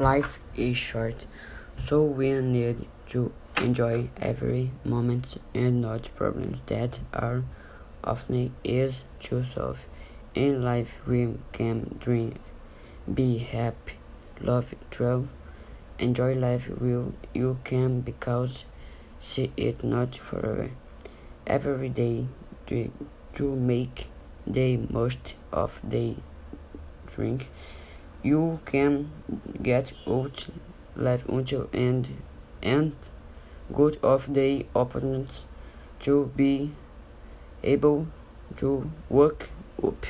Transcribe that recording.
Life is short, so we need to enjoy every moment and not problems that are often easy to solve. In life, we can dream, be happy, love, travel, enjoy life will you can because see it not forever. Every day to, to make the most of the drink you can get out life until end and good of the opponents to be able to work up.